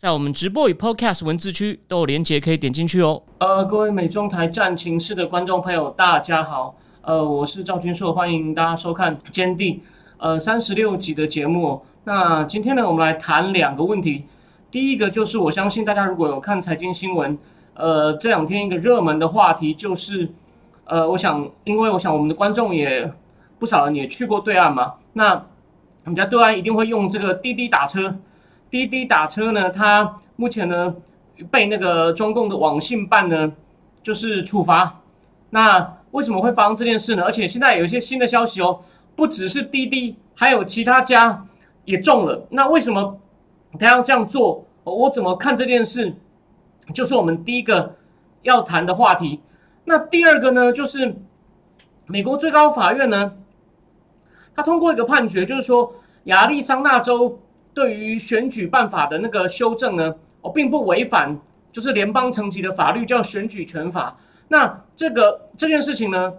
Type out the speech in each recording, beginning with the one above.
在我们直播与 Podcast 文字区都有连接，可以点进去哦。呃，各位美中台战情室的观众朋友，大家好。呃，我是赵君硕，欢迎大家收看《坚定》呃三十六集的节目。那今天呢，我们来谈两个问题。第一个就是，我相信大家如果有看财经新闻，呃，这两天一个热门的话题就是，呃，我想，因为我想我们的观众也不少人也去过对岸嘛，那你在对岸一定会用这个滴滴打车。滴滴打车呢，它目前呢被那个中共的网信办呢就是处罚。那为什么会发生这件事呢？而且现在有一些新的消息哦，不只是滴滴，还有其他家也中了。那为什么他要这样做？我怎么看这件事？就是我们第一个要谈的话题。那第二个呢，就是美国最高法院呢，他通过一个判决，就是说亚利桑那州。对于选举办法的那个修正呢，我并不违反，就是联邦层级的法律叫选举权法。那这个这件事情呢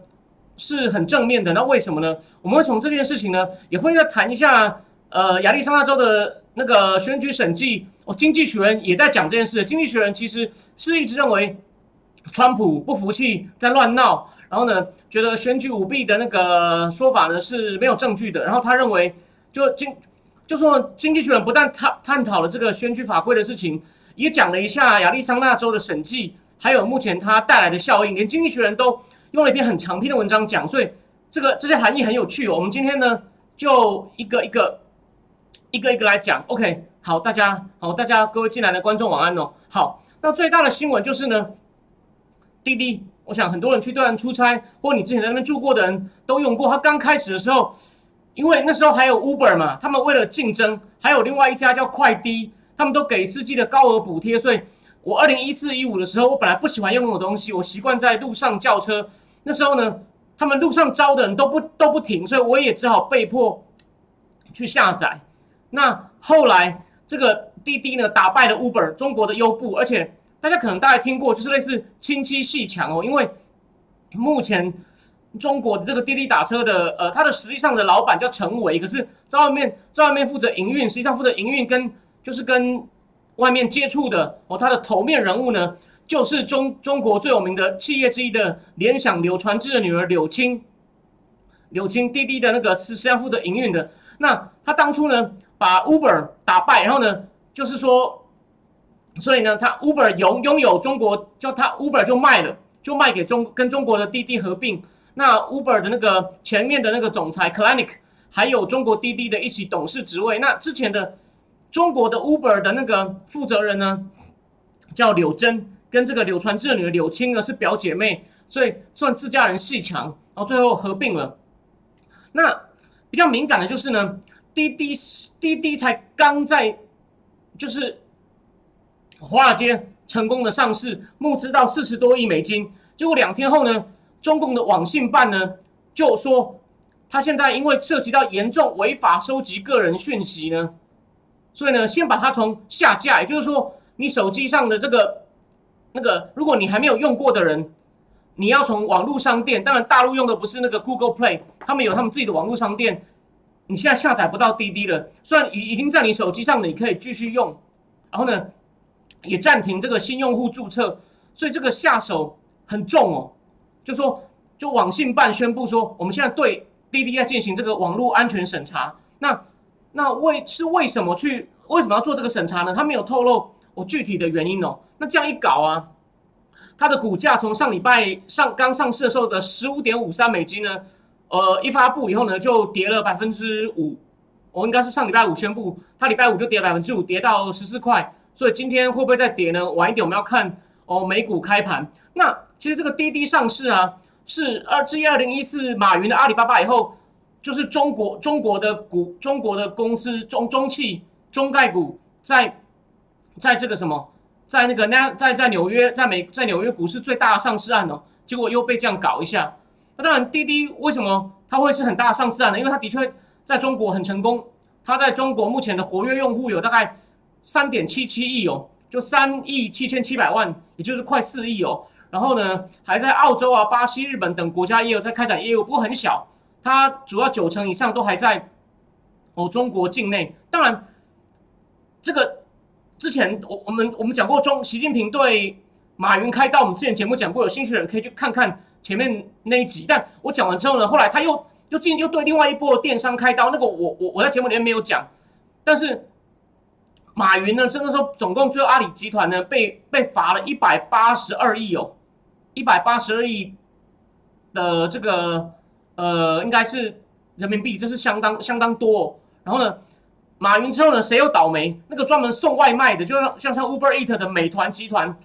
是很正面的。那为什么呢？我们会从这件事情呢，也会再谈一下。呃，亚利桑那州的那个选举审计，哦，经济学人也在讲这件事。经济学人其实是一直认为，川普不服气在乱闹，然后呢，觉得选举舞弊的那个说法呢是没有证据的。然后他认为，就经。就说经济学人不但探探讨了这个选举法规的事情，也讲了一下亚利桑那州的审计，还有目前它带来的效应，连经济学人都用了一篇很长篇的文章讲，所以这个这些含义很有趣。我们今天呢，就一个一个一个一个来讲。OK，好，大家好，大家各位进来的观众晚安哦。好，那最大的新闻就是呢，滴滴，我想很多人去对岸出差，或你之前在那边住过的人都用过。它刚开始的时候。因为那时候还有 Uber 嘛，他们为了竞争，还有另外一家叫快滴，他们都给司机的高额补贴。所以，我二零一四一五的时候，我本来不喜欢用那种东西，我习惯在路上叫车。那时候呢，他们路上招的人都不都不停，所以我也只好被迫去下载。那后来这个滴滴呢，打败了 Uber 中国的优步，而且大家可能大家听过，就是类似亲戚戏强哦，因为目前。中国的这个滴滴打车的，呃，它的实际上的老板叫陈伟，可是在外面在外面负责营运，实际上负责营运跟就是跟外面接触的哦，他的头面人物呢，就是中中国最有名的企业之一的联想柳传志的女儿柳青，柳青滴滴的那个是实际上负责营运的。那他当初呢，把 Uber 打败，然后呢，就是说，所以呢，他 Uber 拥拥有中国，叫他 Uber 就卖了，就卖给中跟中国的滴滴合并。那 Uber 的那个前面的那个总裁 Kalanick，还有中国滴滴的一起董事职位。那之前的中国的 Uber 的那个负责人呢，叫柳珍，跟这个柳传志女儿柳青呢是表姐妹，所以算自家人戏强，然后最后合并了。那比较敏感的就是呢，滴滴滴滴才刚在就是华尔街成功的上市，募资到四十多亿美金，结果两天后呢。中共的网信办呢，就说他现在因为涉及到严重违法收集个人讯息呢，所以呢，先把它从下架，也就是说，你手机上的这个那个，如果你还没有用过的人，你要从网络商店，当然大陆用的不是那个 Google Play，他们有他们自己的网络商店，你现在下载不到滴滴了，虽然已已经在你手机上，你可以继续用，然后呢，也暂停这个新用户注册，所以这个下手很重哦。就说，就网信办宣布说，我们现在对滴滴在进行这个网络安全审查。那那为是为什么去为什么要做这个审查呢？他没有透露我具体的原因哦。那这样一搞啊，它的股价从上礼拜上刚上市的时候的十五点五三美金呢，呃，一发布以后呢，就跌了百分之五。我应该是上礼拜五宣布，它礼拜五就跌百分之五，跌到十四块。所以今天会不会再跌呢？晚一点我们要看哦，美股开盘。那其实这个滴滴上市啊，是二至二零一四马云的阿里巴巴以后，就是中国中国的股中国的公司中中汽中概股在在这个什么，在那个那在在纽约在美在纽约股市最大的上市案哦，结果又被这样搞一下。那当然，滴滴为什么它会是很大的上市案呢？因为它的确在中国很成功，它在中国目前的活跃用户有大概三点七七亿哦，就三亿七千七百万，也就是快四亿哦。然后呢，还在澳洲啊、巴西、日本等国家也有在开展业务，不过很小，它主要九成以上都还在哦中国境内。当然，这个之前我我们我们讲过，中习近平对马云开刀，我们之前节目讲过，有兴趣的人可以去看看前面那一集。但我讲完之后呢，后来他又又进又对另外一波电商开刀，那个我我我在节目里面没有讲，但是。马云呢，甚至说总共最后阿里集团呢被被罚了一百八十二亿哦。一百八十二亿的这个呃，应该是人民币，这是相当相当多。然后呢，马云之后呢，谁又倒霉？那个专门送外卖的，就像像像 Uber Eat 的美团集团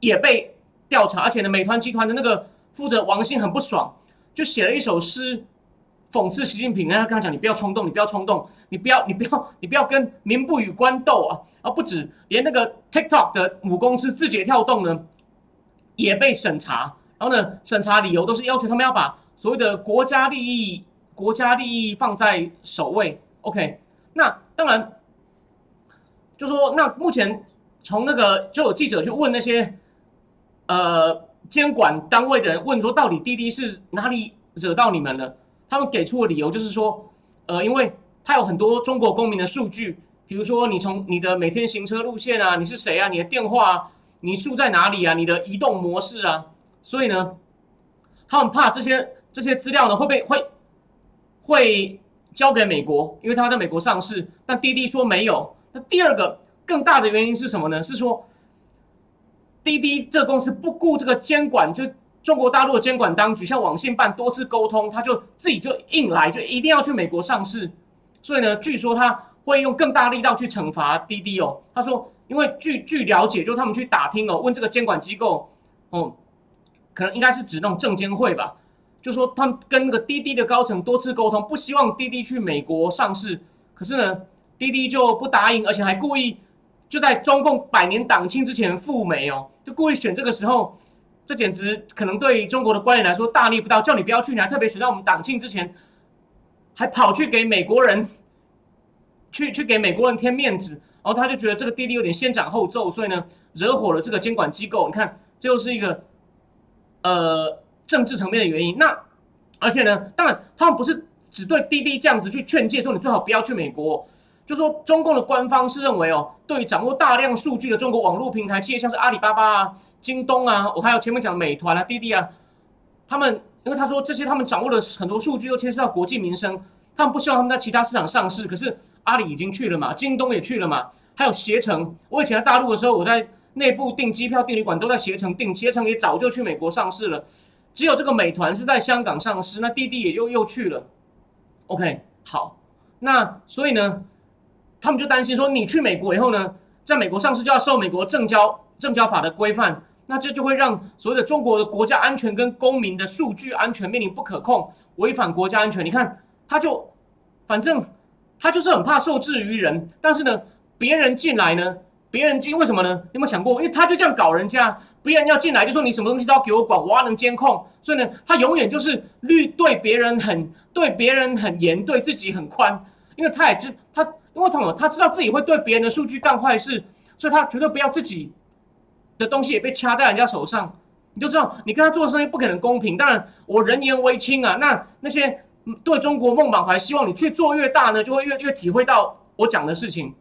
也被调查，而且呢，美团集团的那个负责王兴很不爽，就写了一首诗讽刺习近平。然后跟他讲：“你不要冲动，你不要冲动，你不要你不要你不要跟民不与官斗啊！”啊，不止，连那个 TikTok 的母公司字节跳动呢。也被审查，然后呢，审查理由都是要求他们要把所谓的国家利益、国家利益放在首位。OK，那当然，就说那目前从那个就有记者去问那些呃监管单位的人，问说到底滴滴是哪里惹到你们了？他们给出的理由就是说，呃，因为他有很多中国公民的数据，比如说你从你的每天行车路线啊，你是谁啊，你的电话。你住在哪里啊？你的移动模式啊？所以呢，他们怕这些这些资料呢会被会会交给美国，因为他在美国上市。但滴滴说没有。那第二个更大的原因是什么呢？是说滴滴这公司不顾这个监管，就中国大陆的监管当局向网信办多次沟通，他就自己就硬来，就一定要去美国上市。所以呢，据说他会用更大力道去惩罚滴滴哦。他说。因为据据了解，就他们去打听哦，问这个监管机构，哦，可能应该是指那种证监会吧，就说他们跟那个滴滴的高层多次沟通，不希望滴滴去美国上市，可是呢，滴滴就不答应，而且还故意就在中共百年党庆之前赴美哦，就故意选这个时候，这简直可能对中国的官员来说大逆不道，叫你不要去，你还特别选在我们党庆之前，还跑去给美国人，去去给美国人添面子。然后他就觉得这个滴滴有点先斩后奏，所以呢，惹火了这个监管机构。你看，这又是一个呃政治层面的原因。那而且呢，当然他们不是只对滴滴这样子去劝诫，说你最好不要去美国。就说中共的官方是认为哦，对于掌握大量数据的中国网络平台企业，像是阿里巴巴啊、京东啊，我还有前面讲美团啊、滴滴啊，他们因为他说这些他们掌握的很多数据都牵涉到国计民生，他们不希望他们在其他市场上市，可是。阿里已经去了嘛，京东也去了嘛，还有携程。我以前在大陆的时候，我在内部订机票、订旅馆都在携程订，携程也早就去美国上市了。只有这个美团是在香港上市，那滴滴也又又去了。OK，好，那所以呢，他们就担心说，你去美国以后呢，在美国上市就要受美国证交证交法的规范，那这就会让所谓的中国的国家安全跟公民的数据安全面临不可控，违反国家安全。你看，他就反正。他就是很怕受制于人，但是呢，别人进来呢，别人进为什么呢？有没有想过？因为他就这样搞人家，别人要进来就说你什么东西都要给我管，我要能监控，所以呢，他永远就是律对别人很对别人很严，对自己很宽，因为他也知他因为什么？他知道自己会对别人的数据干坏事，所以他绝对不要自己的东西也被掐在人家手上。你就知道，你跟他做生意不可能公平。当然，我人言为轻啊，那那些。对中国梦满怀，希望你去做越大呢，就会越越体会到我讲的事情。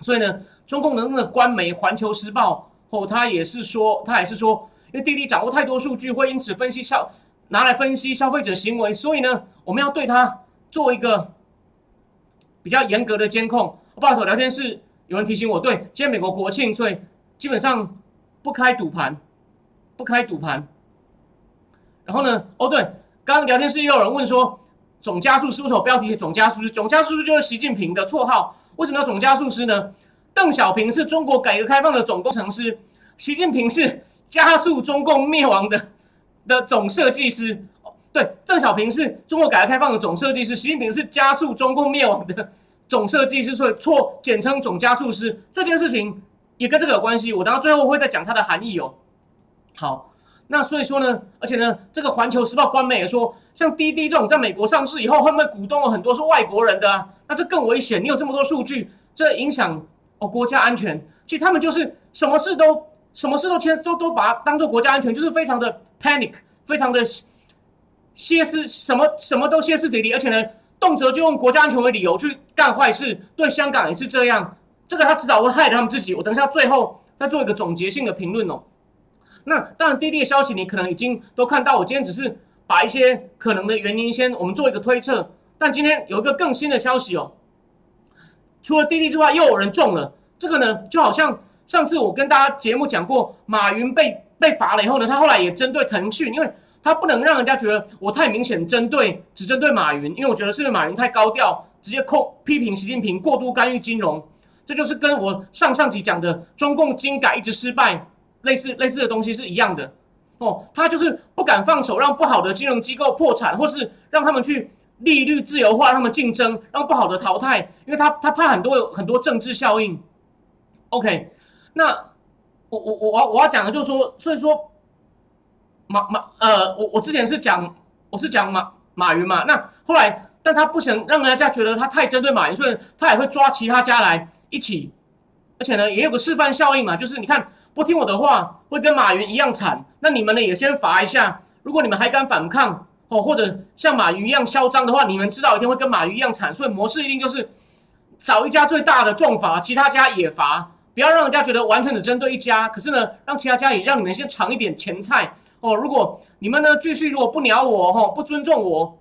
所以呢，中共的那个官媒《环球时报》哦，他也是说，他也是说，因为滴滴掌握太多数据，会因此分析消拿来分析消费者行为，所以呢，我们要对他做一个比较严格的监控。不好意思，聊天室有人提醒我，对，今天美国国庆，所以基本上不开赌盘，不开赌盘。然后呢，哦对，刚刚聊天室又有人问说。总加速师为什么标题写总加速师？总加速师就是习近平的绰号。为什么要总加速师呢？邓小平是中国改革开放的总工程师，习近平是加速中共灭亡的的总设计师。对，邓小平是中国改革开放的总设计师，习近平是加速中共灭亡的总设计师，所以错简称总加速师。这件事情也跟这个有关系。我等到最后会再讲它的含义哦。好，那所以说呢，而且呢，这个环球时报官媒也说，像滴滴这种在美国上市以后，会不会股东有很多是外国人的啊？那这更危险。你有这么多数据，这影响哦国家安全。其实他们就是什么事都什么事都牵都都把它当做国家安全，就是非常的 panic，非常的歇斯，什么什么都歇斯底里，而且呢，动辄就用国家安全为理由去干坏事。对香港也是这样，这个他迟早会害他们自己。我等一下最后再做一个总结性的评论哦。那当然，滴滴的消息你可能已经都看到。我今天只是把一些可能的原因先我们做一个推测。但今天有一个更新的消息哦，除了滴滴之外，又有人中了。这个呢，就好像上次我跟大家节目讲过，马云被被罚了以后呢，他后来也针对腾讯，因为他不能让人家觉得我太明显针对，只针对马云，因为我觉得是因为马云太高调，直接控批评习近平过度干预金融，这就是跟我上上集讲的中共金改一直失败。类似类似的东西是一样的哦，他就是不敢放手，让不好的金融机构破产，或是让他们去利率自由化，他们竞争，让不好的淘汰，因为他他怕很多很多政治效应。OK，那我我我我我要讲的就是说，所以说马马呃，我我之前是讲我是讲马马云嘛，那后来但他不想让人家觉得他太针对马云，所以他也会抓其他家来一起，而且呢也有个示范效应嘛，就是你看。不听我的话，会跟马云一样惨。那你们呢，也先罚一下。如果你们还敢反抗哦，或者像马云一样嚣张的话，你们知道一定会跟马云一样惨。所以模式一定就是找一家最大的重罚，其他家也罚，不要让人家觉得完全只针对一家。可是呢，让其他家也让你们先尝一点前菜哦。如果你们呢继续如果不鸟我哈，不尊重我，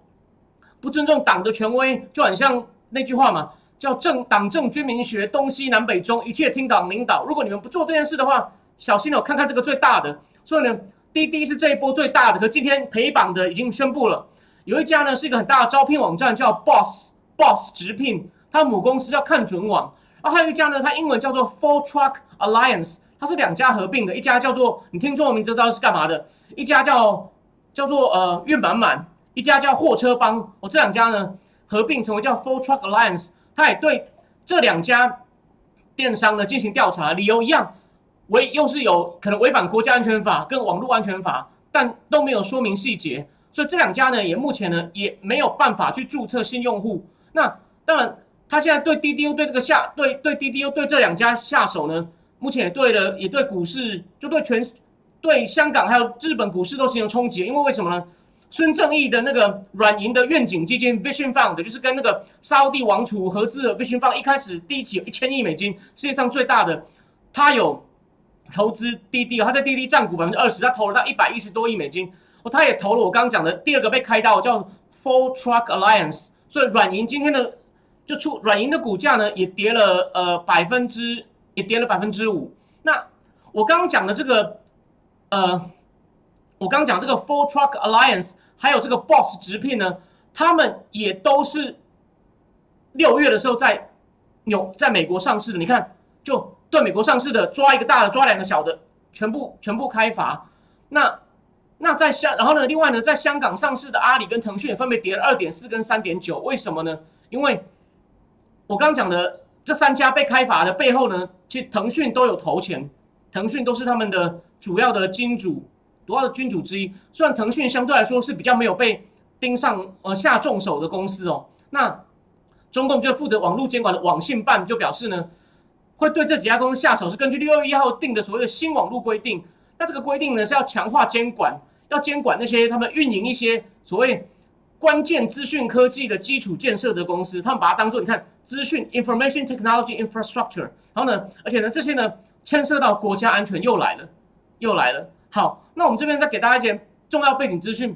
不尊重党的权威，就很像那句话嘛，叫政党政军民学，东西南北中，一切听党领导。如果你们不做这件事的话，小心哦，看看这个最大的。所以呢，滴滴是这一波最大的。可今天陪榜的已经宣布了，有一家呢是一个很大的招聘网站，叫 Boss Boss 直聘，它母公司叫看准网。啊，还有一家呢，它英文叫做 Full Truck Alliance，它是两家合并的，一家叫做你听中文名就知道是干嘛的，一家叫叫做呃运满满，一家叫货车帮。哦，这两家呢合并成为叫 Full Truck Alliance，它也对这两家电商呢进行调查，理由一样。违又是有可能违反国家安全法跟网络安全法，但都没有说明细节，所以这两家呢也目前呢也没有办法去注册新用户。那当然，他现在对滴滴又对这个下对对滴滴又对这两家下手呢，目前也对了也对股市就对全对香港还有日本股市都形成冲击，因为为什么呢？孙正义的那个软银的愿景基金 Vision Fund 就是跟那个沙地王储合资的 Vision Fund，一开始第一期有一千亿美金，世界上最大的，他有。投资滴滴，他在滴滴占股百分之二十，他投了他一百一十多亿美金哦，他也投了我刚刚讲的第二个被开刀叫 Full Truck Alliance，所以软银今天的就出软银的股价呢也跌了呃百分之也跌了百分之五。那我刚刚讲的这个呃，我刚刚讲这个 Full Truck Alliance 还有这个 Boss 直聘呢，他们也都是六月的时候在纽在美国上市的，你看就。对美国上市的抓一个大的，抓两个小的，全部全部开罚。那那在香，然后呢？另外呢，在香港上市的阿里跟腾讯也分别跌了二点四跟三点九。为什么呢？因为我刚讲的这三家被开罚的背后呢，其实腾讯都有投钱，腾讯都是他们的主要的金主，主要的金主之一。虽然腾讯相对来说是比较没有被盯上呃下重手的公司哦，那中共就负责网络监管的网信办就表示呢。会对这几家公司下手，是根据六月一号定的所谓的新网络规定。那这个规定呢，是要强化监管，要监管那些他们运营一些所谓关键资讯科技的基础建设的公司。他们把它当做你看资讯 （information technology infrastructure）。然后呢，而且呢，这些呢牵涉到国家安全，又来了，又来了。好，那我们这边再给大家一些重要背景资讯。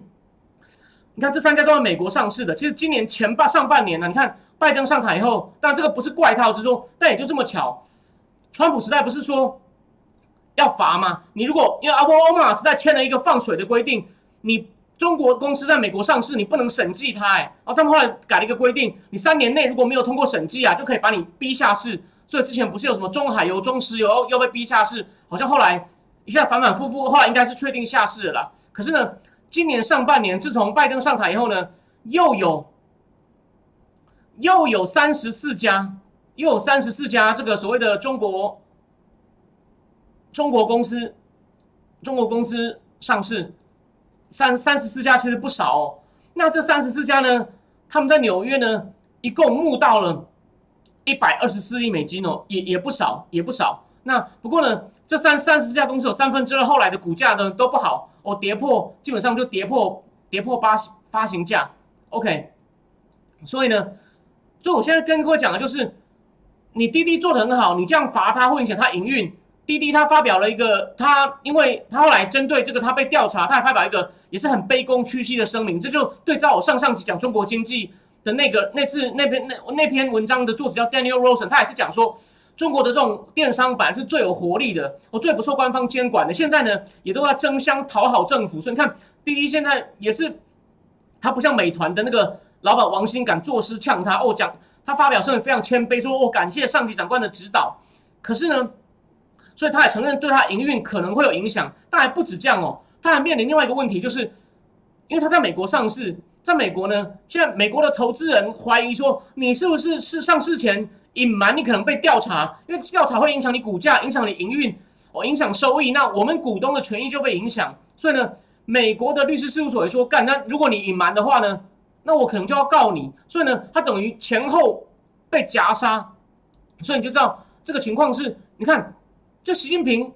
你看这三家都是美国上市的，其实今年前半上半年呢，你看拜登上台以后，但这个不是怪套，就是说，但也就这么巧。川普时代不是说要罚吗？你如果因为阿波奥马时代签了一个放水的规定，你中国公司在美国上市，你不能审计它，哎，然后他们后来改了一个规定，你三年内如果没有通过审计啊，就可以把你逼下市。所以之前不是有什么中海油、中石油要被逼下市，好像后来一下反反复复，后来应该是确定下市了。可是呢，今年上半年自从拜登上台以后呢，又有又有三十四家。又有三十四家这个所谓的中国中国公司，中国公司上市，三三十四家其实不少哦。那这三十四家呢，他们在纽约呢，一共募到了一百二十四亿美金哦，也也不少，也不少。那不过呢，这三三十家公司有三分之二后来的股价呢都不好哦，跌破，基本上就跌破跌破发发行价。OK，所以呢，所以我现在跟各位讲的就是，你滴滴做的很好，你这样罚它会影响它营运。滴滴他发表了一个，他因为他后来针对这个他被调查，他还发表一个也是很卑躬屈膝的声明，这就对照我上上集讲中国经济的那个那次那篇那那篇文章的作者叫 Daniel Rosen，他也是讲说中国的这种电商本来是最有活力的，我最不受官方监管的，现在呢也都要争相讨好政府，所以你看滴滴现在也是，他不像美团的那个老板王兴敢作诗呛他哦，讲他发表声明非常谦卑，说哦感谢上级长官的指导，可是呢。所以他也承认对他营运可能会有影响，但还不止这样哦，他还面临另外一个问题，就是因为他在美国上市，在美国呢，现在美国的投资人怀疑说，你是不是是上市前隐瞒，你可能被调查，因为调查会影响你股价，影响你营运，哦，影响收益，那我们股东的权益就被影响。所以呢，美国的律师事务所也说，干，那如果你隐瞒的话呢，那我可能就要告你。所以呢，他等于前后被夹杀，所以你就知道这个情况是，你看。就习近平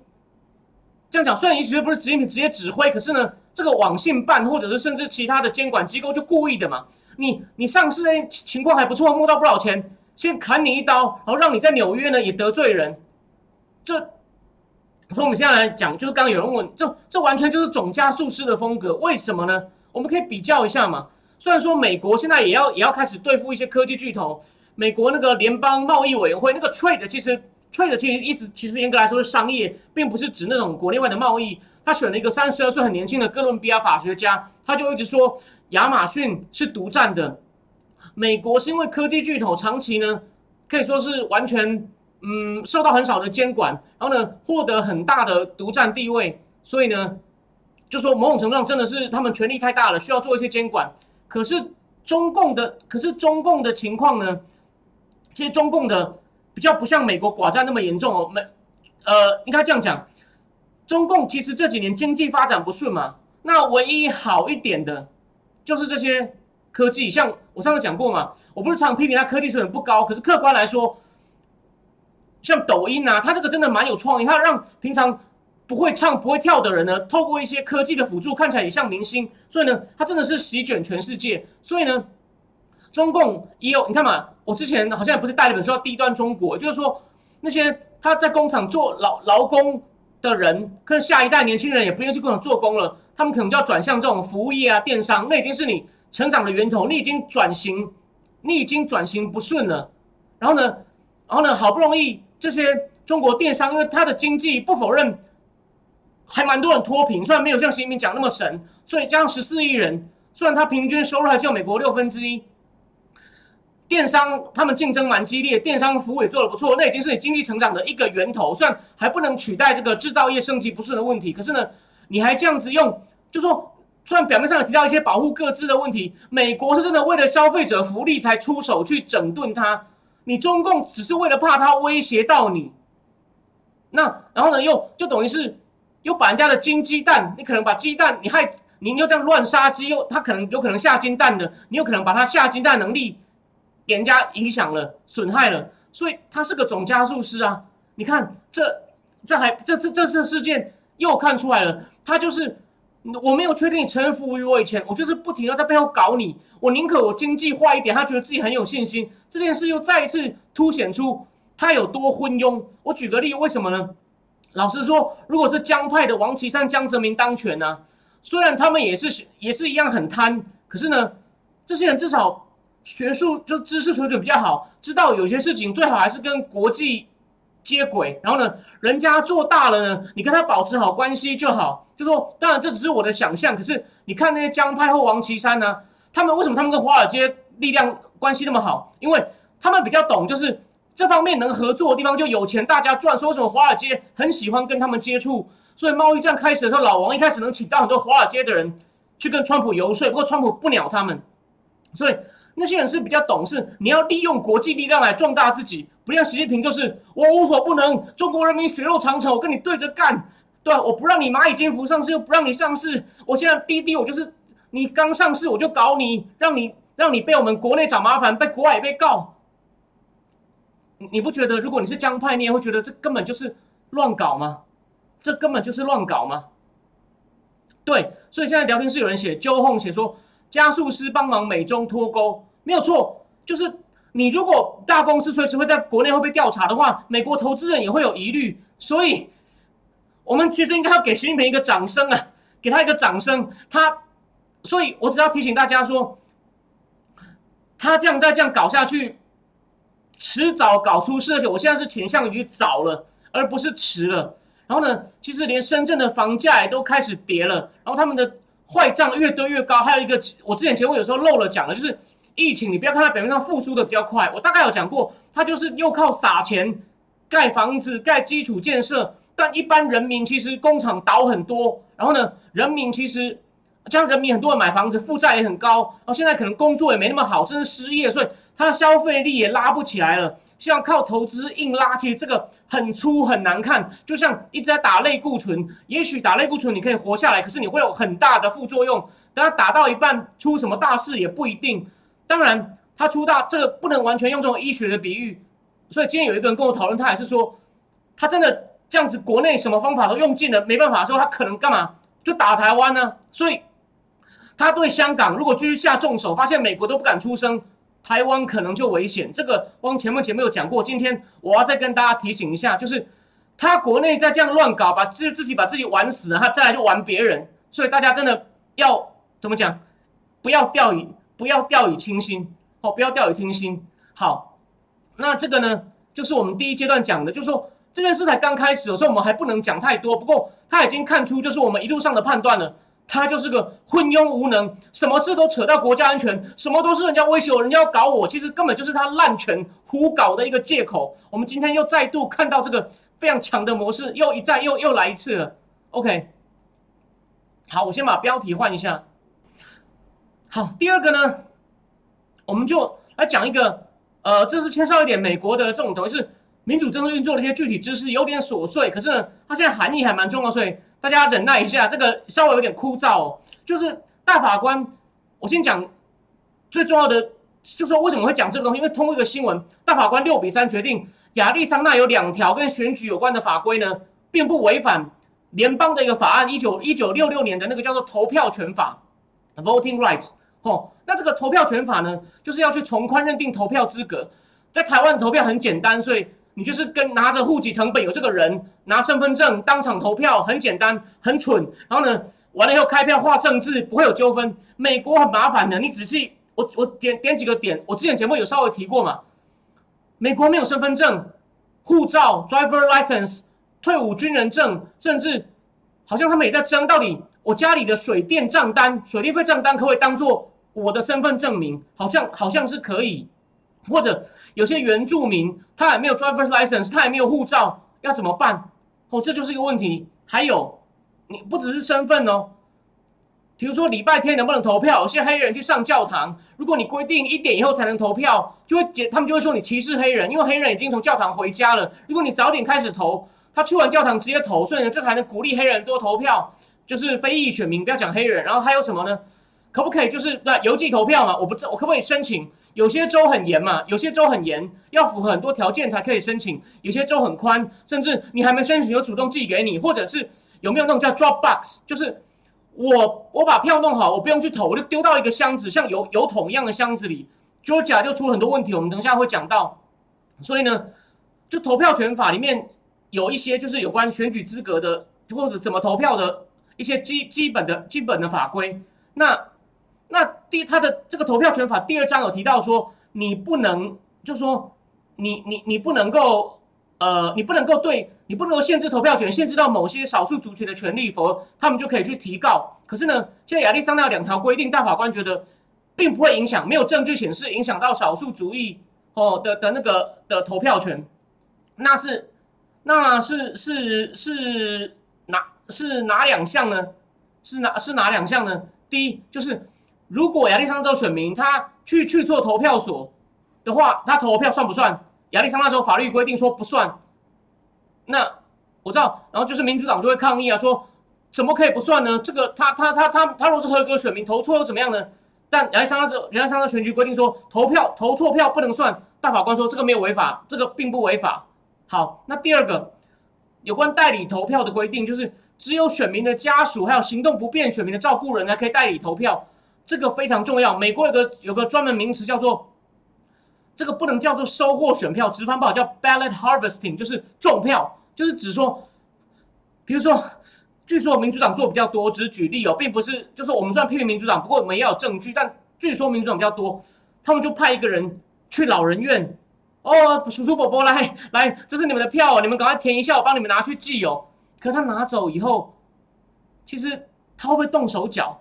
这样讲，虽然也许不是习近平直接指挥，可是呢，这个网信办或者是甚至其他的监管机构就故意的嘛。你你上市诶情况还不错，摸到不少钱，先砍你一刀，然后让你在纽约呢也得罪人。这，所以我们现在来讲，就是刚刚有人问，这这完全就是总加速师的风格，为什么呢？我们可以比较一下嘛。虽然说美国现在也要也要开始对付一些科技巨头，美国那个联邦贸易委员会那个 Trade 其实。trade 其实意思其实严格来说是商业，并不是指那种国内外的贸易。他选了一个三十二岁很年轻的哥伦比亚法学家，他就一直说亚马逊是独占的。美国是因为科技巨头长期呢可以说是完全嗯受到很少的监管，然后呢获得很大的独占地位，所以呢就说某种程度上真的是他们权力太大了，需要做一些监管。可是中共的可是中共的情况呢，其实中共的。比较不像美国寡占那么严重哦，美，呃，应该这样讲，中共其实这几年经济发展不顺嘛，那唯一好一点的，就是这些科技，像我上次讲过嘛，我不是常批评它科技水准不高，可是客观来说，像抖音啊，它这个真的蛮有创意，它让平常不会唱不会跳的人呢，透过一些科技的辅助，看起来也像明星，所以呢，他真的是席卷全世界，所以呢。中共也有，你看嘛，我之前好像也不是带了本书叫《低端中国》，就是说那些他在工厂做劳劳工的人，可能下一代年轻人也不愿意去工厂做工了，他们可能就要转向这种服务业啊、电商，那已经是你成长的源头，你已经转型，你已经转型不顺了。然后呢，然后呢，好不容易这些中国电商，因为它的经济不否认，还蛮多人脱贫，虽然没有像习近平讲那么神，所以加上十四亿人，虽然他平均收入还只有美国六分之一。电商他们竞争蛮激烈，电商服务也做得不错，那已经是你经济成长的一个源头。虽然还不能取代这个制造业升级不顺的问题，可是呢，你还这样子用，就说虽然表面上有提到一些保护各自的问题，美国是真的为了消费者福利才出手去整顿它，你中共只是为了怕它威胁到你。那然后呢，又就等于是又把人家的金鸡蛋，你可能把鸡蛋你害你又这样乱杀鸡，又他可能有可能下金蛋的，你有可能把它下金蛋能力。给人家影响了，损害了，所以他是个总加速师啊！你看，这这还这这这次事件又看出来了，他就是我没有确定你臣服于我以前，我就是不停的在背后搞你，我宁可我经济坏一点，他觉得自己很有信心。这件事又再一次凸显出他有多昏庸。我举个例，为什么呢？老实说，如果是江派的王岐山、江泽民当权呢，虽然他们也是也是一样很贪，可是呢，这些人至少。学术就知识水准比较好，知道有些事情最好还是跟国际接轨。然后呢，人家做大了呢，你跟他保持好关系就好。就说，当然这只是我的想象，可是你看那些江派或王岐山呢，他们为什么他们跟华尔街力量关系那么好？因为他们比较懂，就是这方面能合作的地方就有钱大家赚。说什么华尔街很喜欢跟他们接触，所以贸易战开始的时候，老王一开始能请到很多华尔街的人去跟川普游说，不过川普不鸟他们，所以。那些人是比较懂事，你要利用国际力量来壮大自己，不像习近平就是我无所不能，中国人民血肉长城，我跟你对着干，对吧？我不让你蚂蚁金服上市，又不让你上市，我现在滴滴我就是你刚上市我就搞你，让你让你被我们国内找麻烦，被国外也被告。你不觉得如果你是江派，你也会觉得这根本就是乱搞吗？这根本就是乱搞吗？对，所以现在聊天室有人写 john 写说加速师帮忙美中脱钩，没有错，就是你如果大公司随时会在国内会被调查的话，美国投资人也会有疑虑，所以我们其实应该要给习近平一个掌声啊，给他一个掌声。他，所以我只要提醒大家说，他这样再这样搞下去，迟早搞出事，而且我现在是倾向于早了，而不是迟了。然后呢，其实连深圳的房价也都开始跌了，然后他们的坏账越堆越高。还有一个，我之前节目有时候漏了讲了，就是疫情，你不要看它表面上复苏的比较快，我大概有讲过，它就是又靠撒钱盖房子、盖基础建设，但一般人民其实工厂倒很多，然后呢，人民其实像人民很多人买房子，负债也很高，然后现在可能工作也没那么好，甚至失业，所以他的消费力也拉不起来了。像靠投资硬拉，其实这个很粗很难看，就像一直在打类固醇。也许打类固醇你可以活下来，可是你会有很大的副作用。等它打到一半出什么大事也不一定。当然，它出大这个不能完全用这种医学的比喻。所以今天有一个人跟我讨论，他也是说，他真的这样子，国内什么方法都用尽了，没办法的时候，他可能干嘛就打台湾呢？所以他对香港如果继续下重手，发现美国都不敢出声。台湾可能就危险，这个汪前面前面有讲过。今天我要再跟大家提醒一下，就是他国内再这样乱搞，把自自己把自己玩死了，他再来就玩别人。所以大家真的要怎么讲？不要掉以不要掉以轻心哦，不要掉以轻心。好，那这个呢，就是我们第一阶段讲的，就是说这件事才刚开始，所以我们还不能讲太多。不过他已经看出，就是我们一路上的判断了。他就是个昏庸无能，什么事都扯到国家安全，什么都是人家威胁我，人家要搞我，其实根本就是他滥权胡搞的一个借口。我们今天又再度看到这个非常强的模式，又一再又又来一次了。OK，好，我先把标题换一下。好，第二个呢，我们就来讲一个，呃，这是牵涉一点美国的这种等于是民主政治运作的一些具体知识，有点琐碎，可是呢，它现在含义还蛮重要，所以。大家忍耐一下，这个稍微有点枯燥哦。就是大法官，我先讲最重要的，就说为什么会讲这个东西？因为通过一个新闻，大法官六比三决定，亚利桑那有两条跟选举有关的法规呢，并不违反联邦的一个法案，一九一九六六年的那个叫做投票权法 （Voting Rights）。哦，那这个投票权法呢，就是要去从宽认定投票资格。在台湾投票很简单，所以。你就是跟拿着户籍成本有这个人拿身份证当场投票，很简单，很蠢。然后呢，完了以后开票画政治不会有纠纷。美国很麻烦的，你仔细我我点点几个点，我之前节目有稍微提过嘛。美国没有身份证、护照、driver license、退伍军人证，甚至好像他们也在争，到底我家里的水电账单、水电费账单可不可以当做我的身份证明？好像好像是可以，或者。有些原住民他还没有 driver's license，他也没有护照，要怎么办？哦，这就是一个问题。还有，你不只是身份哦，比如说礼拜天能不能投票？有些黑人去上教堂，如果你规定一点以后才能投票，就会他们就会说你歧视黑人，因为黑人已经从教堂回家了。如果你早点开始投，他去完教堂直接投，所以呢，这才能鼓励黑人多投票，就是非裔选民不要讲黑人。然后还有什么呢？可不可以就是那邮寄投票嘛？我不知我可不可以申请？有些州很严嘛，有些州很严，要符合很多条件才可以申请。有些州很宽，甚至你还没申请就主动寄给你，或者是有没有那种叫 drop box，就是我我把票弄好，我不用去投，我就丢到一个箱子，像邮邮筒一样的箱子里。Georgia 就出了很多问题，我们等一下会讲到。所以呢，就投票权法里面有一些就是有关选举资格的，或者怎么投票的一些基基本的基本的法规。那那第他的这个投票权法第二章有提到说，你不能就说你你你不能够呃，你不能够对你不能够限制投票权，限制到某些少数族群的权利，否则他们就可以去提告。可是呢，现在亚利桑那两条规定，大法官觉得并不会影响，没有证据显示影响到少数族裔哦的的那个的投票权。那是那是是是哪是哪两项呢？是哪是哪两项呢？第一就是。如果亚利桑那州选民他去去做投票所的话，他投票算不算？亚利桑那州法律规定说不算。那我知道，然后就是民主党就会抗议啊，说怎么可以不算呢？这个他他他他他如果是合格选民投错又怎么样呢？但亚利桑那州亚利桑那选举规定说投票投错票不能算，大法官说这个没有违法，这个并不违法。好，那第二个有关代理投票的规定，就是只有选民的家属还有行动不便选民的照顾人才可以代理投票，这个非常重要。美国有个有个专门名词叫做。这个不能叫做收获选票，直翻报叫 ballot harvesting，就是种票，就是指说，比如说，据说民主党做比较多，只是举例哦，并不是，就是我们虽然批评民主党，不过我们也有证据，但据说民主党比较多，他们就派一个人去老人院，哦，叔叔伯伯来来，这是你们的票，你们赶快填一下，我帮你们拿去寄哦。可他拿走以后，其实他会不会动手脚？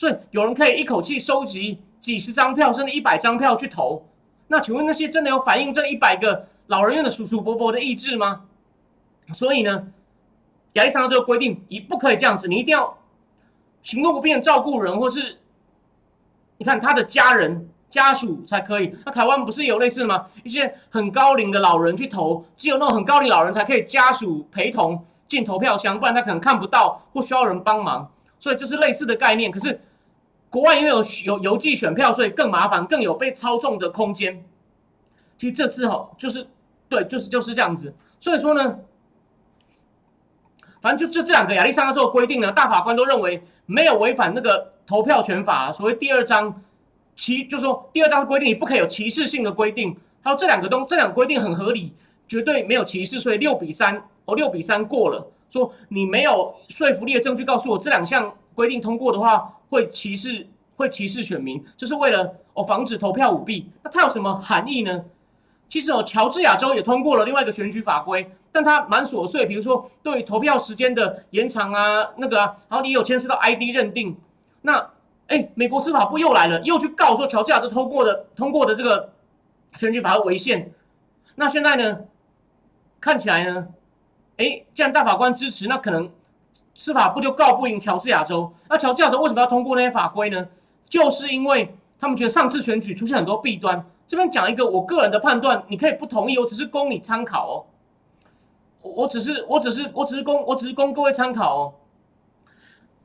所以有人可以一口气收集几十张票，甚至一百张票去投。那请问那些真的有反映这一百个老人院的叔叔伯伯的意志吗？所以呢，亚利桑那州规定你不可以这样子，你一定要行动不便照顾人，或是你看他的家人家属才可以。那台湾不是有类似的吗？一些很高龄的老人去投，只有那种很高龄老人才可以家属陪同进投票箱，不然他可能看不到或需要人帮忙。所以这是类似的概念，可是。国外因为有有邮寄选票，所以更麻烦，更有被操纵的空间。其实这次哈，就是对，就是就是这样子。所以说呢，反正就就这两个亚利桑那州的规定呢，大法官都认为没有违反那个投票权法。所谓第二章歧，就说第二章规定你不可以有歧视性的规定。他说这两个东这两个规定很合理，绝对没有歧视，所以六比三哦，六比三过了。说你没有说服力的证据告诉我这两项规定通过的话。会歧视会歧视选民，就是为了哦防止投票舞弊。那它有什么含义呢？其实哦，乔治亚州也通过了另外一个选举法规，但它蛮琐碎。比如说对投票时间的延长啊，那个啊，然后也有牵涉到 ID 认定。那哎，美国司法部又来了，又去告说乔治亚州通过的通过的这个选举法违宪。那现在呢，看起来呢，哎，既然大法官支持，那可能。司法部就告不赢乔治亚州，那乔治亚州为什么要通过那些法规呢？就是因为他们觉得上次选举出现很多弊端。这边讲一个我个人的判断，你可以不同意，我只是供你参考哦。我只是我只是我只是供我只是供各位参考哦。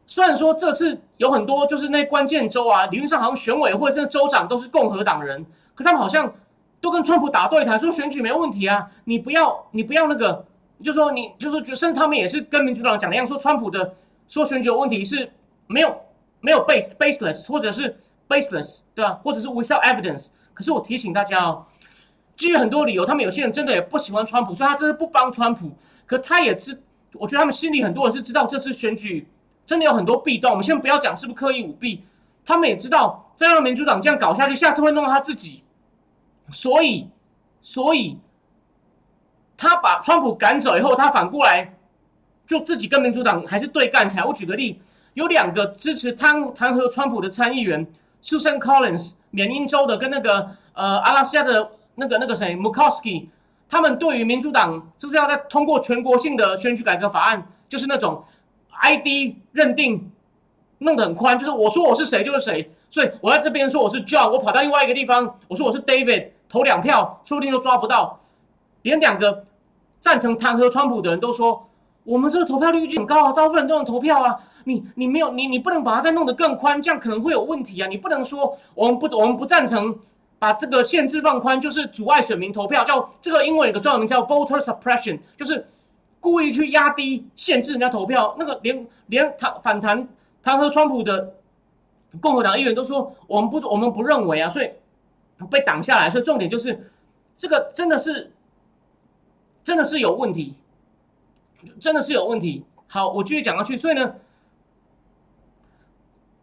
虽然说这次有很多就是那关键州啊，理论上好像选委会甚至州长都是共和党人，可他们好像都跟川普打对台，说选举没问题啊，你不要你不要那个。就说你，就说，甚至他们也是跟民主党讲的一样，说川普的说选举有问题是没有没有 base baseless，或者是 baseless，对吧？或者是 without evidence。可是我提醒大家哦，基于很多理由，他们有些人真的也不喜欢川普，所以他真的不帮川普。可他也知，我觉得他们心里很多人是知道这次选举真的有很多弊端。我们先不要讲是不是刻意舞弊，他们也知道再让民主党这样搞下去，下次会弄到他自己。所以，所以。他把川普赶走以后，他反过来就自己跟民主党还是对干起来。我举个例，有两个支持弹弹劾川普的参议员，Susan Collins，缅因州的，跟那个呃阿拉斯加的那个那个谁，Mukowski 他们对于民主党就是要在通过全国性的选举改革法案，就是那种 ID 认定弄得很宽，就是我说我是谁就是谁，所以我在这边说我是 John，我跑到另外一个地方，我说我是 David，投两票说不定都抓不到。连两个赞成弹劾川普的人都说，我们这个投票率很高啊，大部分人都能投票啊。你你没有你你不能把它再弄得更宽，这样可能会有问题啊。你不能说我们不我们不赞成把这个限制放宽，就是阻碍选民投票，叫这个英文有个专有名叫 voter suppression，就是故意去压低限制人家投票。那个连连弹反弹弹劾川普的共和党议员都说，我们不我们不认为啊，所以被挡下来。所以重点就是这个真的是。真的是有问题，真的是有问题。好，我继续讲下去。所以呢，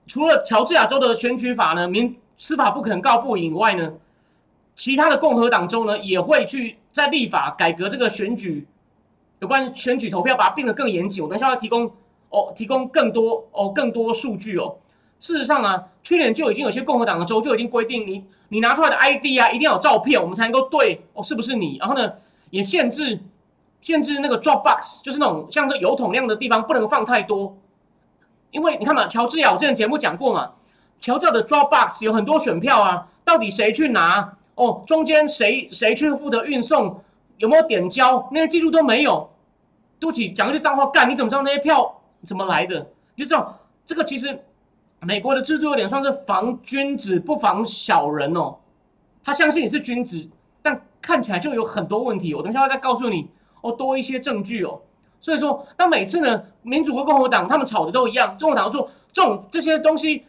除了乔治亚州的选举法呢，民司法不肯告不以外呢，其他的共和党州呢也会去在立法改革这个选举有关选举投票，把它变得更严谨。我等下要提供哦，提供更多哦，更多数据哦。事实上啊，去年就已经有些共和党的州就已经规定，你你拿出来的 ID 啊，一定要有照片，我们才能够对哦，是不是你？然后呢？也限制限制那个 drop box，就是那种像这油桶那样的地方不能放太多，因为你看嘛，乔治亚我之前节目讲过嘛，乔治亚的 drop box 有很多选票啊，到底谁去拿？哦，中间谁谁去负责运送？有没有点交？那些记录都没有，对不起，讲一句脏话，干，你怎么知道那些票怎么来的？你就知道这个其实美国的制度有点算是防君子不防小人哦。他相信你是君子，看起来就有很多问题。我等一下再告诉你哦，多一些证据哦。所以说，那每次呢，民主和共和党他们吵的都一样。共和党说这种这些东西，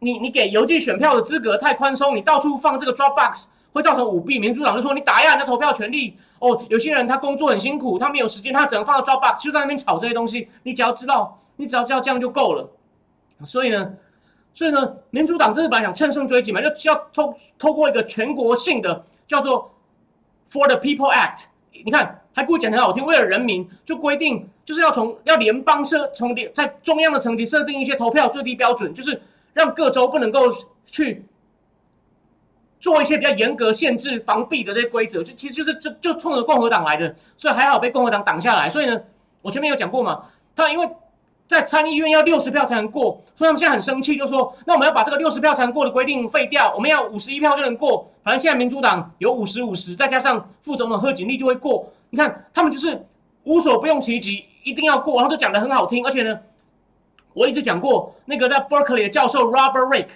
你你给邮寄选票的资格太宽松，你到处放这个 drop box 会造成舞弊。民主党就说你打压人的投票权利哦，有些人他工作很辛苦，他没有时间，他只能放到 drop box，就在那边吵这些东西。你只要知道，你只要知道这样就够了。所以呢，所以呢，民主党这是本来想乘胜追击嘛，就要透透过一个全国性的叫做 For the People Act，你看。还故意讲很好听，为了人民就规定，就是要从要联邦设从在中央的层级设定一些投票最低标准，就是让各州不能够去做一些比较严格限制防弊的这些规则，就其实就是就就冲着共和党来的，所以还好被共和党挡下来。所以呢，我前面有讲过嘛，他因为。在参议院要六十票才能过，所以他们现在很生气，就说：“那我们要把这个六十票才能过的规定废掉，我们要五十一票就能过。反正现在民主党有五十五十，再加上副总统贺锦丽就会过。你看他们就是无所不用其极，一定要过，然后都讲得很好听。而且呢，我一直讲过，那个在 Berkeley 的教授 Robert Rick，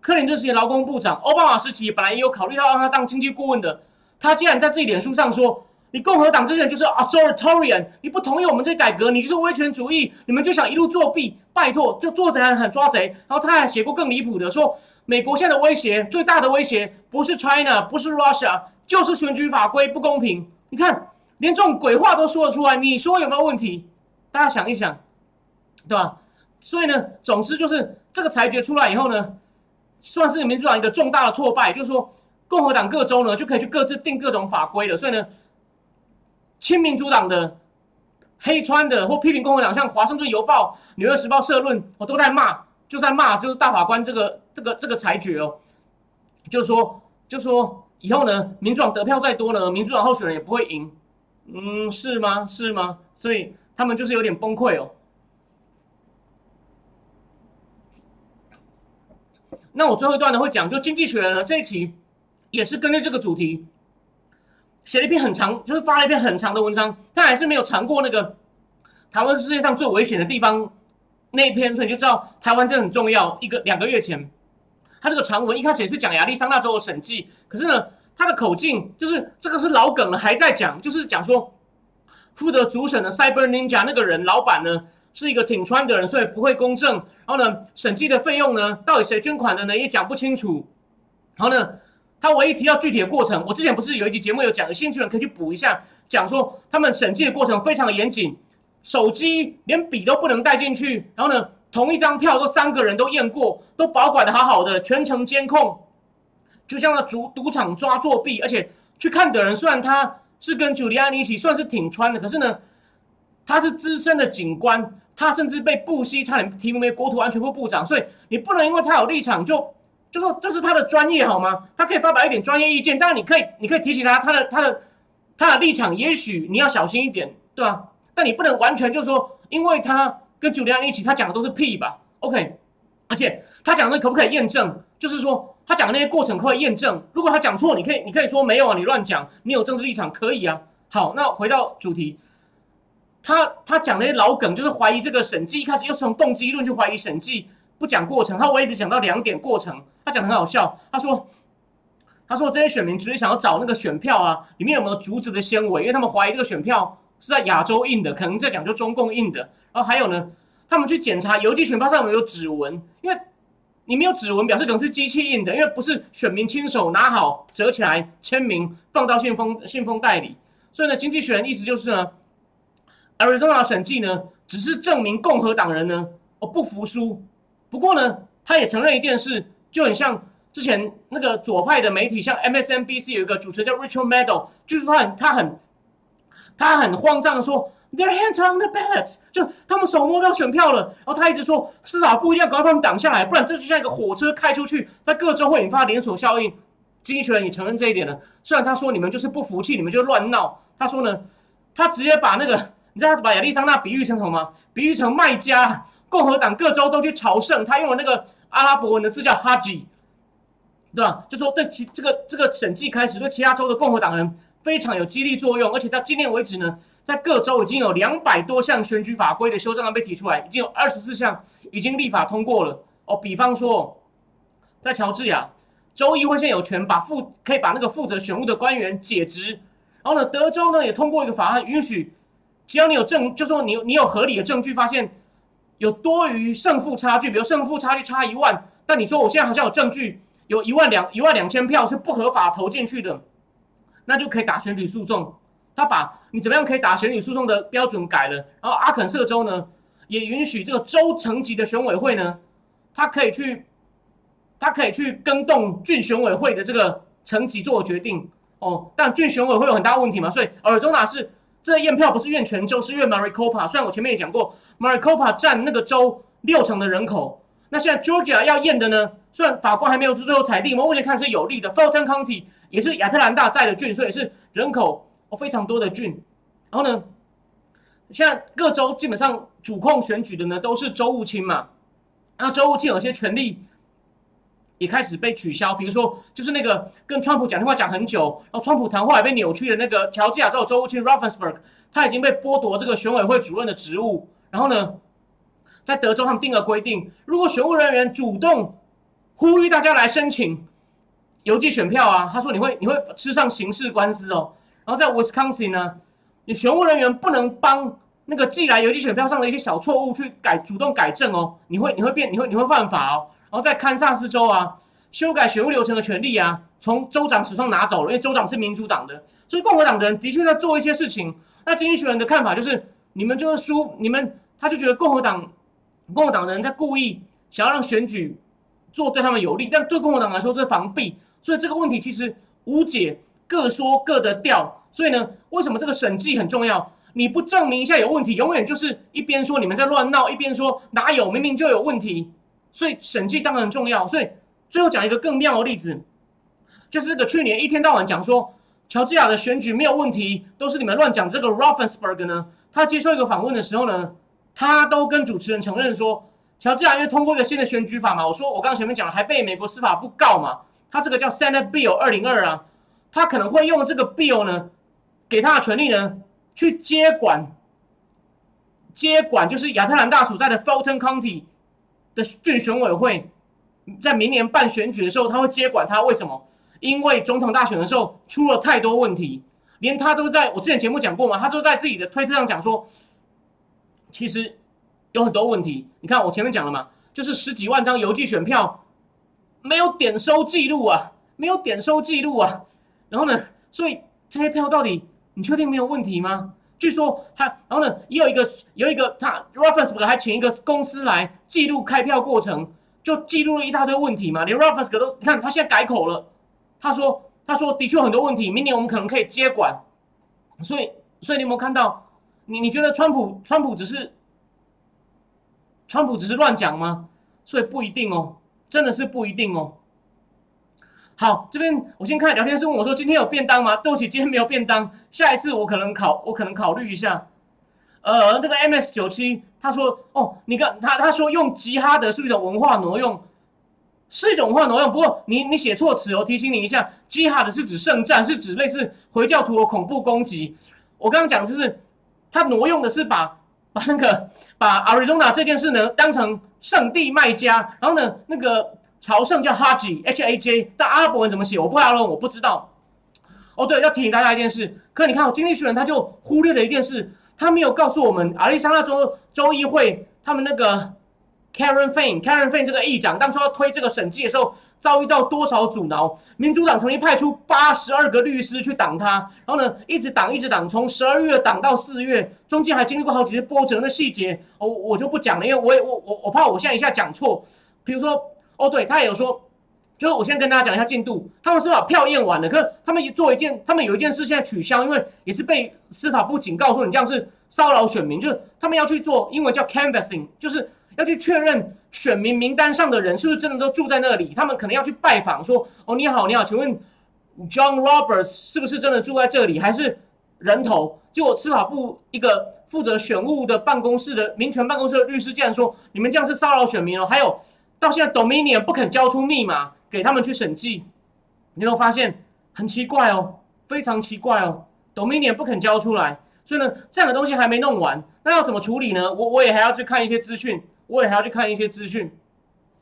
克林顿时期劳工部长，奥巴马时期本来也有考虑到让他当经济顾问的，他竟然在自己脸书上说。”你共和党这些人就是 authoritarian，你不同意我们这改革，你就是威权主义，你们就想一路作弊，拜托，就做贼还很抓贼。然后他还写过更离谱的，说美国现在的威胁最大的威胁不是 China，不是 Russia，就是选举法规不公平。你看，连这种鬼话都说得出来，你说有没有问题？大家想一想，对吧？所以呢，总之就是这个裁决出来以后呢，算是民主党一个重大的挫败，就是说共和党各州呢就可以去各自定各种法规了。所以呢。亲民主党的黑川的或批评共和党，像《华盛顿邮报》《纽约时报》社论，我都在骂，就在骂，就是大法官这个这个这个裁决哦，就说就说以后呢，民主党得票再多呢，民主党候选人也不会赢，嗯，是吗？是吗？所以他们就是有点崩溃哦。那我最后一段呢会讲，就《经济学人》呢这一期也是根据这个主题。写了一篇很长，就是发了一篇很长的文章，但还是没有尝过那个台湾是世界上最危险的地方那一篇，所以你就知道台湾真的很重要。一个两个月前，他这个长文一开始也是讲亚利桑那州的审计，可是呢，他的口径就是这个是老梗了，还在讲，就是讲说负责主审的 Cyber Ninja 那个人老板呢是一个挺川的人，所以不会公正。然后呢，审计的费用呢，到底谁捐款的呢，也讲不清楚。然后呢？他唯一提到具体的过程，我之前不是有一集节目有讲，有兴趣的人可以去补一下，讲说他们审计的过程非常的严谨，手机连笔都不能带进去，然后呢，同一张票都三个人都验过，都保管的好好的，全程监控，就像那赌赌场抓作弊，而且去看的人虽然他是跟朱利安尼一起算是挺穿的，可是呢，他是资深的警官，他甚至被布希差点提名为国土安全部部长，所以你不能因为他有立场就。就说这是他的专业好吗？他可以发表一点专业意见，当然你可以，你可以提醒他他的他的他的立场，也许你要小心一点，对吧？但你不能完全就是说，因为他跟朱利安一起，他讲的都是屁吧？OK，而且他讲的可不可以验证？就是说他讲的那些过程可不可以验证？如果他讲错，你可以你可以说没有啊，你乱讲，你有政治立场可以啊。好，那回到主题，他他讲那些老梗，就是怀疑这个审计，一开始又从动机论去怀疑审计。不讲过程，他我一直讲到两点过程。他讲的很好笑，他说：“他说这些选民只是想要找那个选票啊，里面有没有竹子的纤维？因为他们怀疑这个选票是在亚洲印的，可能在讲究中共印的。然后还有呢，他们去检查邮寄选票上有没有指纹，因为你没有指纹，表示可能是机器印的，因为不是选民亲手拿好折起来签名放到信封信封袋里。所以呢，经济学人意思就是呢，Arizona 审计呢，只是证明共和党人呢，我不服输。”不过呢，他也承认一件事，就很像之前那个左派的媒体，像 MSNBC 有一个主持人叫 Richard Meadow，就是他很他很他很慌张的说，Their hands on the ballot，就他们手摸到选票了。然后他一直说，司法部一定要赶快把他们挡下来，不然这就像一个火车开出去，在各州会引发连锁效应。经济学人也承认这一点了。虽然他说你们就是不服气，你们就乱闹。他说呢，他直接把那个，你知道他把亚利桑那比喻成什么吗？比喻成卖家。共和党各州都去朝圣，他用了那个阿拉伯文的字叫哈吉，对吧？就说对其这个这个审计开始对其他州的共和党人非常有激励作用，而且到今天为止呢，在各州已经有两百多项选举法规的修正案被提出来，已经有二十四项已经立法通过了。哦，比方说，在乔治亚，州议会现在有权把负可以把那个负责选务的官员解职。然后呢，德州呢也通过一个法案，允许只要你有证，就说你你有合理的证据，发现有多余胜负差距，比如胜负差距差一万，但你说我现在好像有证据，有一万两一万两千票是不合法投进去的，那就可以打选举诉讼。他把你怎么样可以打选举诉讼的标准改了，然后阿肯色州呢也允许这个州层级的选委会呢，他可以去，他可以去跟动郡选委会的这个层级做决定哦。但郡选委会有很大问题嘛，所以尔州哪是这验票不是院全州，是院 Maricopa。虽然我前面也讲过，Maricopa 占那个州六成的人口，那现在 Georgia 要验的呢，虽然法官还没有最后裁定，我目前看是有利的。Fulton County 也是亚特兰大在的郡，所以是人口。非常多的郡，然后呢，现在各州基本上主控选举的呢都是州务卿嘛，那州务卿有些权利也开始被取消，比如说就是那个跟川普讲电话讲很久，然后川普谈话也被扭曲的那个乔治亚州州务卿 Raffensperg，他已经被剥夺这个选委会主任的职务。然后呢，在德州他们定了规定，如果选务人员主动呼吁大家来申请邮寄选票啊，他说你会你会吃上刑事官司哦。然后在 Wisconsin 呢，你选务人员不能帮那个寄来邮寄选票上的一些小错误去改主动改正哦，你会你会变你会你会犯法哦。然后在堪萨斯州啊，修改选务流程的权利啊，从州长手上拿走了，因为州长是民主党的，所以共和党的人的确在做一些事情。那经济学人的看法就是，你们就是输，你们他就觉得共和党共和党的人在故意想要让选举做对他们有利，但对共和党来说这是防弊，所以这个问题其实无解。各说各的调，所以呢，为什么这个审计很重要？你不证明一下有问题，永远就是一边说你们在乱闹，一边说哪有，明明就有问题。所以审计当然重要。所以最后讲一个更妙的例子，就是这个去年一天到晚讲说乔治亚的选举没有问题，都是你们乱讲。这个 Raffensperg 呢，他接受一个访问的时候呢，他都跟主持人承认说，乔治亚因为通过一个新的选举法嘛，我说我刚刚前面讲了，还被美国司法部告嘛，他这个叫 Senate Bill 二零二啊。他可能会用这个 bill 呢，给他的权利呢，去接管，接管就是亚特兰大所在的 Fulton County 的郡选委会，在明年办选举的时候，他会接管他。为什么？因为总统大选的时候出了太多问题，连他都在我之前节目讲过嘛，他都在自己的推特上讲说，其实有很多问题。你看我前面讲了嘛，就是十几万张邮寄选票没有点收记录啊，没有点收记录啊。然后呢？所以这些票到底你确定没有问题吗？据说他，然后呢，也有一个有一个他 Raffensperg 还请一个公司来记录开票过程，就记录了一大堆问题嘛。连 Raffensperg 都你看他现在改口了，他说他说的确很多问题，明年我们可能可以接管。所以所以你有没有看到？你你觉得川普川普只是川普只是乱讲吗？所以不一定哦，真的是不一定哦。好，这边我先看聊天室问我说：“今天有便当吗？”对不起，今天没有便当。下一次我可能考，我可能考虑一下。呃，那个 MS 九七他说：“哦，你看他他说用吉哈德是一种文化挪用，是一种文化挪用。不过你你写错词哦，提醒你一下，吉哈德是指圣战，是指类似回教徒的恐怖攻击。我刚刚讲就是他挪用的是把把那个把 Arizona 这件事呢当成圣地卖家，然后呢那个。”朝圣叫 Haj，H A J，但阿拉伯文怎么写？我不阿拉伯，我不知道。哦，对，要提醒大家一件事。可你看，经济学人他就忽略了一件事，他没有告诉我们，亚利桑那州州议会他们那个 Karen Fain，Karen Fain 这个议长当初要推这个审计的时候，遭遇到多少阻挠？民主党曾经派出八十二个律师去挡他，然后呢，一直挡，一直挡，从十二月挡到四月，中间还经历过好几次波折。那细节，我我就不讲了，因为我也我我我怕我现在一下讲错，比如说。哦，对他也有说，就是我先跟大家讲一下进度。他们是把票验完了，可是他们做一件，他们有一件事现在取消，因为也是被司法部警告说你这样是骚扰选民，就是他们要去做英文叫 canvassing，就是要去确认选民名单上的人是不是真的都住在那里。他们可能要去拜访，说哦你好你好，请问 John Roberts 是不是真的住在这里，还是人头？结果司法部一个负责选务的办公室的民权办公室的律师竟然说你们这样是骚扰选民哦，还有。到现在，Dominion 不肯交出密码给他们去审计，你会发现很奇怪哦，非常奇怪哦，Dominion 不肯交出来，所以呢，这样的东西还没弄完，那要怎么处理呢？我我也还要去看一些资讯，我也还要去看一些资讯。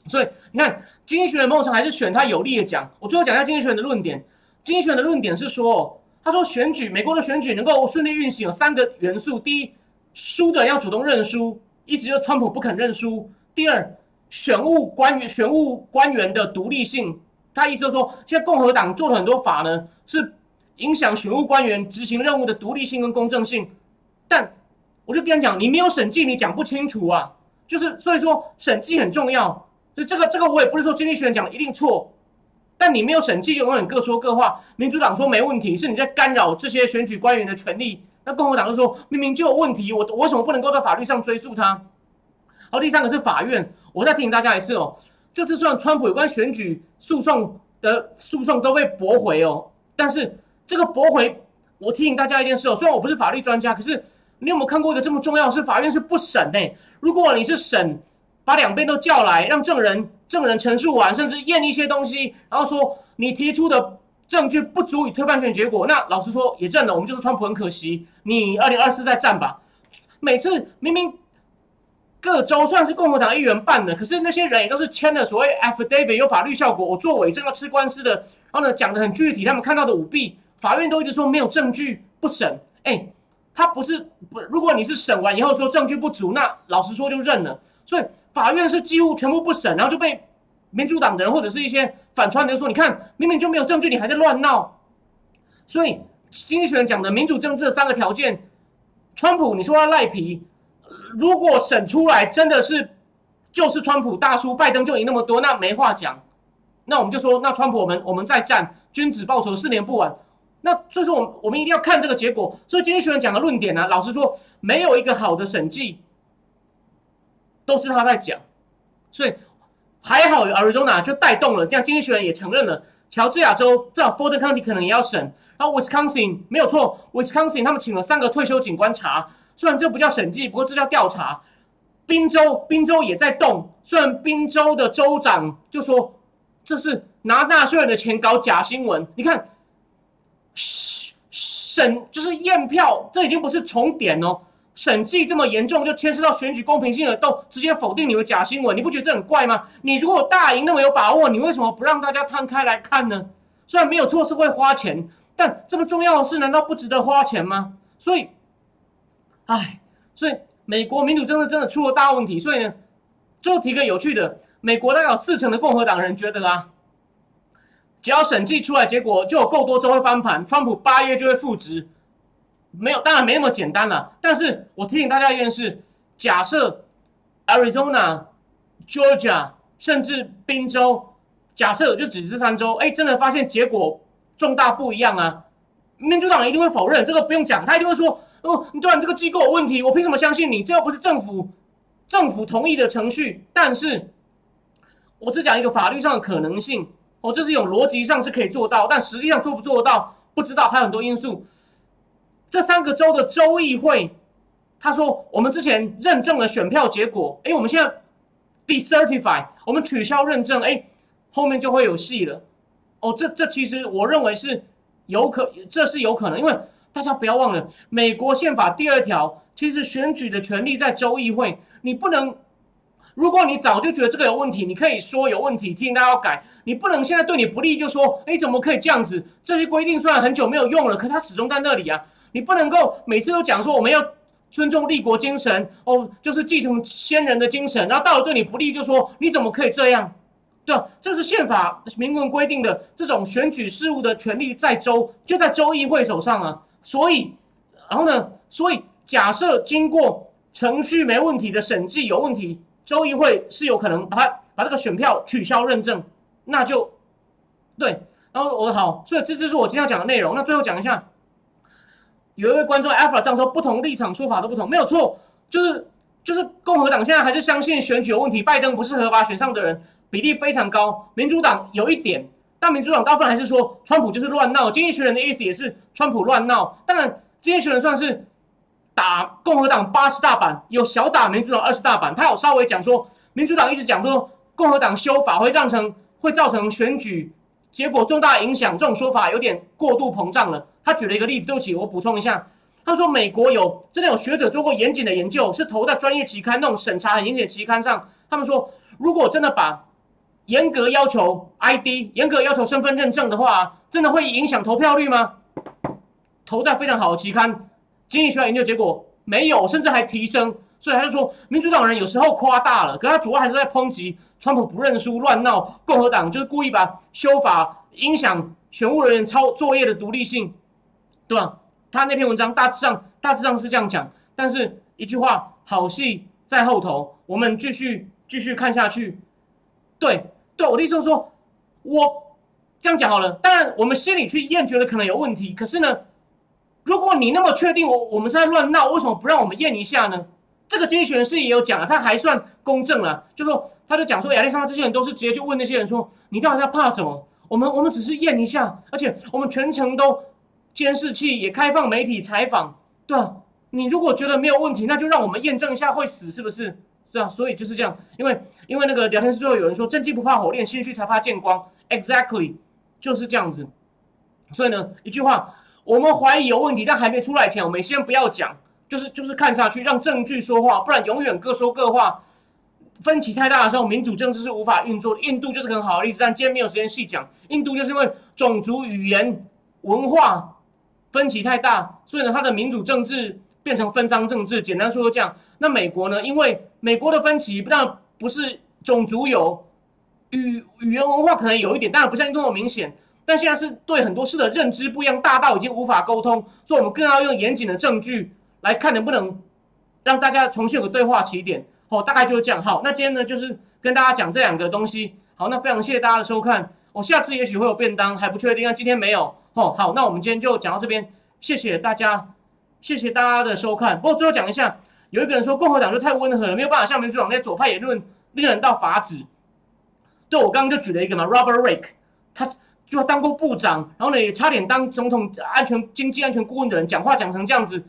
所以你看，经济学人某种程度还是选他有利的讲。我最后讲一下经济学人的论点。经济学人的论点是说，他说选举美国的选举能够顺利运行有三个元素：第一，输的要主动认输，意思就是川普不肯认输；第二，选务官员选务官员的独立性。他意思就是说，现在共和党做了很多法呢，是影响选务官员执行任务的独立性跟公正性。但我就跟你讲，你没有审计，你讲不清楚啊。就是所以说，审计很重要。所以这个这个我也不是说经济学人讲一定错，但你没有审计，就永远各说各话。民主党说没问题，是你在干扰这些选举官员的权利。那共和党就说明明就有问题，我我为什么不能够在法律上追诉他？好，第三个是法院，我再提醒大家一次哦，这次虽然川普有关选举诉讼的诉讼都被驳回哦，但是这个驳回，我提醒大家一件事哦，虽然我不是法律专家，可是你有没有看过一个这么重要是法院是不审呢？如果你是审。把两边都叫来，让证人证人陈述完，甚至验一些东西，然后说你提出的证据不足以推翻选举结果。那老实说也认了，我们就是川普很可惜，你二零二四再战吧。每次明明各州算是共和党议员办的，可是那些人也都是签了所谓 affidavit 有法律效果，我做伪证要吃官司的，然后呢讲的很具体，他们看到的舞弊，法院都一直说没有证据不审。哎，他不是不，如果你是审完以后说证据不足，那老实说就认了。所以。法院是几乎全部不审，然后就被民主党的人或者是一些反川的人说：“你看，明明就没有证据，你还在乱闹。”所以经济学人讲的民主政治三个条件，川普你说他赖皮，如果审出来真的是就是川普大叔，拜登就赢那么多，那没话讲。那我们就说，那川普我们我们再战，君子报仇，四年不晚。那所以说，我我们一定要看这个结果。所以经济学人讲的论点呢，老实说，没有一个好的审计。都是他在讲，所以还好，Arizona 就带动了，这样经济学人也承认了，乔治亚州这 Ford County 可能也要审，然后 Wisconsin 没有错，Wisconsin 他们请了三个退休警官查，虽然这不叫审计，不过这叫调查。宾州，宾州也在动，虽然宾州的州长就说这是拿纳税人的钱搞假新闻，你看，审就是验票，这已经不是重点哦。审计这么严重，就牵涉到选举公平性了，都直接否定你的假新闻，你不觉得这很怪吗？你如果大赢那么有把握，你为什么不让大家摊开来看呢？虽然没有错是会花钱，但这么重要的事难道不值得花钱吗？所以，唉，所以美国民主政治真的出了大问题。所以呢，最后提个有趣的，美国大概有四成的共和党人觉得啊，只要审计出来结果就有够多州会翻盘，川普八月就会复职。没有，当然没那么简单了。但是我提醒大家一件事：假设 Arizona、Georgia 甚至宾州，假设就只这三州，哎，真的发现结果重大不一样啊！民主党一定会否认，这个不用讲，他一定会说：哦，你对然这个机构有问题，我凭什么相信你？这又不是政府政府同意的程序。但是，我只讲一个法律上的可能性，哦，这是一种逻辑上是可以做到，但实际上做不做到，不知道，还有很多因素。这三个州的州议会，他说我们之前认证了选票结果，哎，我们现在 decertify，我们取消认证，哎，后面就会有戏了。哦，这这其实我认为是有可，这是有可能，因为大家不要忘了，美国宪法第二条，其实选举的权利在州议会，你不能，如果你早就觉得这个有问题，你可以说有问题，提醒大家要改，你不能现在对你不利就说，哎，怎么可以这样子？这些规定虽然很久没有用了，可它始终在那里啊。你不能够每次都讲说我们要尊重立国精神哦，就是继承先人的精神，然后到了对你不利就说你怎么可以这样？对吧？这是宪法明文规定的这种选举事务的权利在州就在州议会手上啊。所以，然后呢？所以假设经过程序没问题的审计有问题，州议会是有可能把它把这个选票取消认证，那就对。然后我好，所以这就是我今天要讲的内容。那最后讲一下。有一位观众 Alpha 这样说，不同立场说法都不同，没有错，就是就是共和党现在还是相信选举有问题，拜登不是合法选上的人，比例非常高。民主党有一点，但民主党大部分还是说川普就是乱闹。经济学人的意思也是川普乱闹，当然经济学人算是打共和党八十大板，有小打民主党二十大板。他有稍微讲说，民主党一直讲说共和党修法会造成会造成选举。结果重大影响，这种说法有点过度膨胀了。他举了一个例子，对不起，我补充一下，他说美国有真的有学者做过严谨的研究，是投在专业期刊那种审查很严谨的期刊上。他们说，如果真的把严格要求 ID，严格要求身份认证的话，真的会影响投票率吗？投在非常好的期刊，经济学研究结果没有，甚至还提升。所以他就说，民主党人有时候夸大了，可他主要还是在抨击川普不认输、乱闹，共和党就是故意把修法影响选务人员抄作业的独立性，对吧？他那篇文章大致上大致上是这样讲，但是一句话，好戏在后头，我们继续继续看下去。对，对，我的意思是说，我这样讲好了。当然，我们心里去验，觉得可能有问题。可是呢，如果你那么确定我我们是在乱闹，为什么不让我们验一下呢？这个经济学人士也有讲了，他还算公正了，就说他就讲说亚历山大这些人都是直接就问那些人说，你到底在怕什么？我们我们只是验一下，而且我们全程都监视器也开放媒体采访，对吧？你如果觉得没有问题，那就让我们验证一下会死是不是？对啊，所以就是这样，因为因为那个聊天室最后有人说正气不怕火炼，心虚才怕见光，exactly 就是这样子。所以呢，一句话，我们怀疑有问题，但还没出来前，我们先不要讲。就是就是看下去，让证据说话，不然永远各说各话。分歧太大的时候，民主政治是无法运作。印度就是很好的例子，但今天没有时间细讲。印度就是因为种族、语言、文化分歧太大，所以呢，它的民主政治变成分赃政治。简单说这样。那美国呢？因为美国的分歧不但不是种族有，语语言文化可能有一点，当然不像印度那么明显。但现在是对很多事的认知不一样，大到已经无法沟通，所以我们更要用严谨的证据。来看能不能让大家重新有个对话起点，哦，大概就是这样。好，那今天呢就是跟大家讲这两个东西。好，那非常谢谢大家的收看。我下次也许会有便当，还不确定，那今天没有。哦，好，那我们今天就讲到这边，谢谢大家，谢谢大家的收看。不过最后讲一下，有一个人说共和党就太温和了，没有办法像民主党那些左派言论令人到法指。对，我刚刚就举了一个嘛，Robert Rake，他就当过部长，然后呢也差点当总统安全经济安全顾问的人，讲话讲成这样子。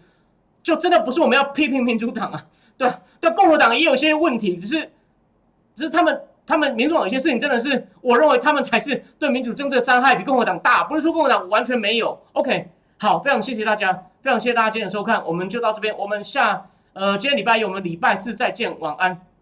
就真的不是我们要批评民主党啊，对？但共和党也有些问题，只是，只是他们他们民主党有些事情真的是，我认为他们才是对民主政治的伤害比共和党大，不是说共和党完全没有。OK，好，非常谢谢大家，非常谢谢大家今天的收看，我们就到这边，我们下呃今天礼拜一，我们礼拜四再见，晚安。